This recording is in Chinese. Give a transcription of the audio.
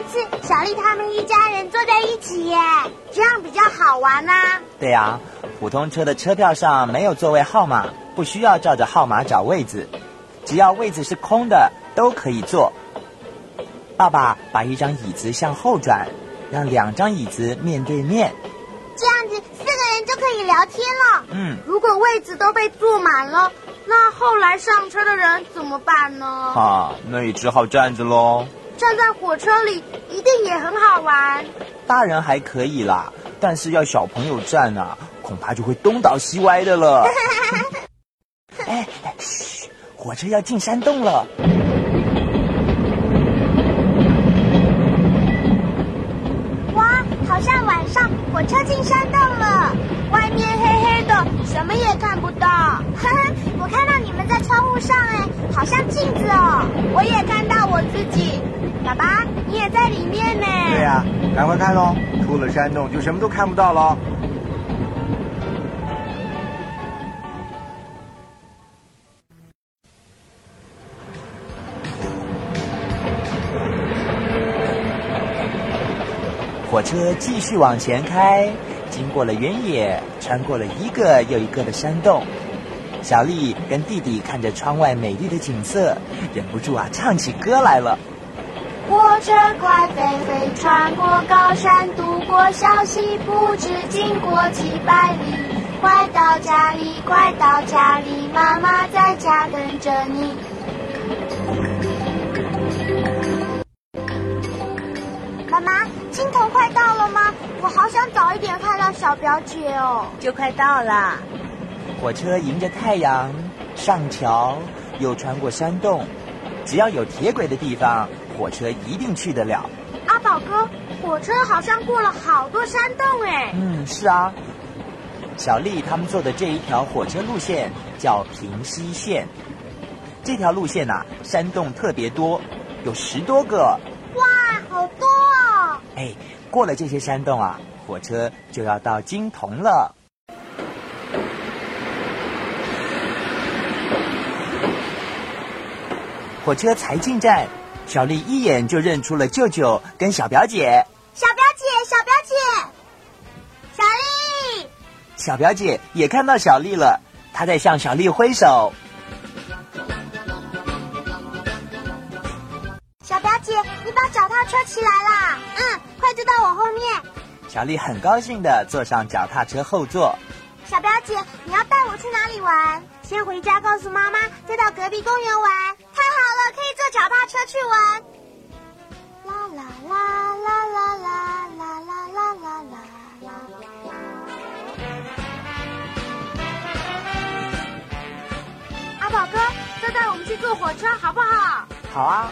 一次小丽他们一家人坐在一起耶，这样比较好玩呐、对呀、普通车的车票上没有座位号码，不需要照着号码找位子，只要位子是空的都可以坐。爸爸把一张椅子向后转，让两张椅子面对面。这样子四个人就可以聊天了。嗯，如果位子都被坐满了，那后来上车的人怎么办呢？啊，那也只好站着喽。站在火车里一定也很好玩。大人还可以啦，但是要小朋友站啊，恐怕就会东倒西歪的了。哎，哎嘘，火车要进山洞了。哇，好像晚上火车进山洞了，外面黑黑的，什么也看不到。呵呵，我看到你们在窗户上，哎，好像镜子哦。我也看到我自己。爸爸，你也在里面呢。对呀、赶快看喽！出了山洞就什么都看不到了。火车继续往前开，经过了原野，穿过了一个又一个的山洞。小丽跟弟弟看着窗外美丽的景色，忍不住啊唱起歌来了。火车快飞飞，穿过高山，渡过小溪，不知经过几百里。快到家里，快到家里，妈妈在家等着你。妈妈，金童快到了吗？我好想早一点看到小表姐哦。就快到了。火车迎着太阳上桥，又穿过山洞，只要有铁轨的地方，火车一定去得了。阿宝哥，火车好像过了好多山洞哎。嗯，是啊。小丽他们坐的这一条火车路线叫平西线，这条路线呐、山洞特别多，有十多个。哇，好多哦！哎，过了这些山洞啊，火车就要到金铜了。火车才进站，小丽一眼就认出了舅舅跟小表姐。小表姐，小表姐，小丽，小表姐也看到小丽了，她在向小丽挥手。小表姐，你把脚踏车骑来啦！嗯，快坐到我后面。小丽很高兴的坐上脚踏车后座。小表姐，你要带我去哪里玩？先回家告诉妈妈，再到隔壁公园玩。可以坐脚踏车去玩。啦啦啦啦啦啦啦啦啦啦啦。阿宝哥，再带我们去坐火车好不好？好啊，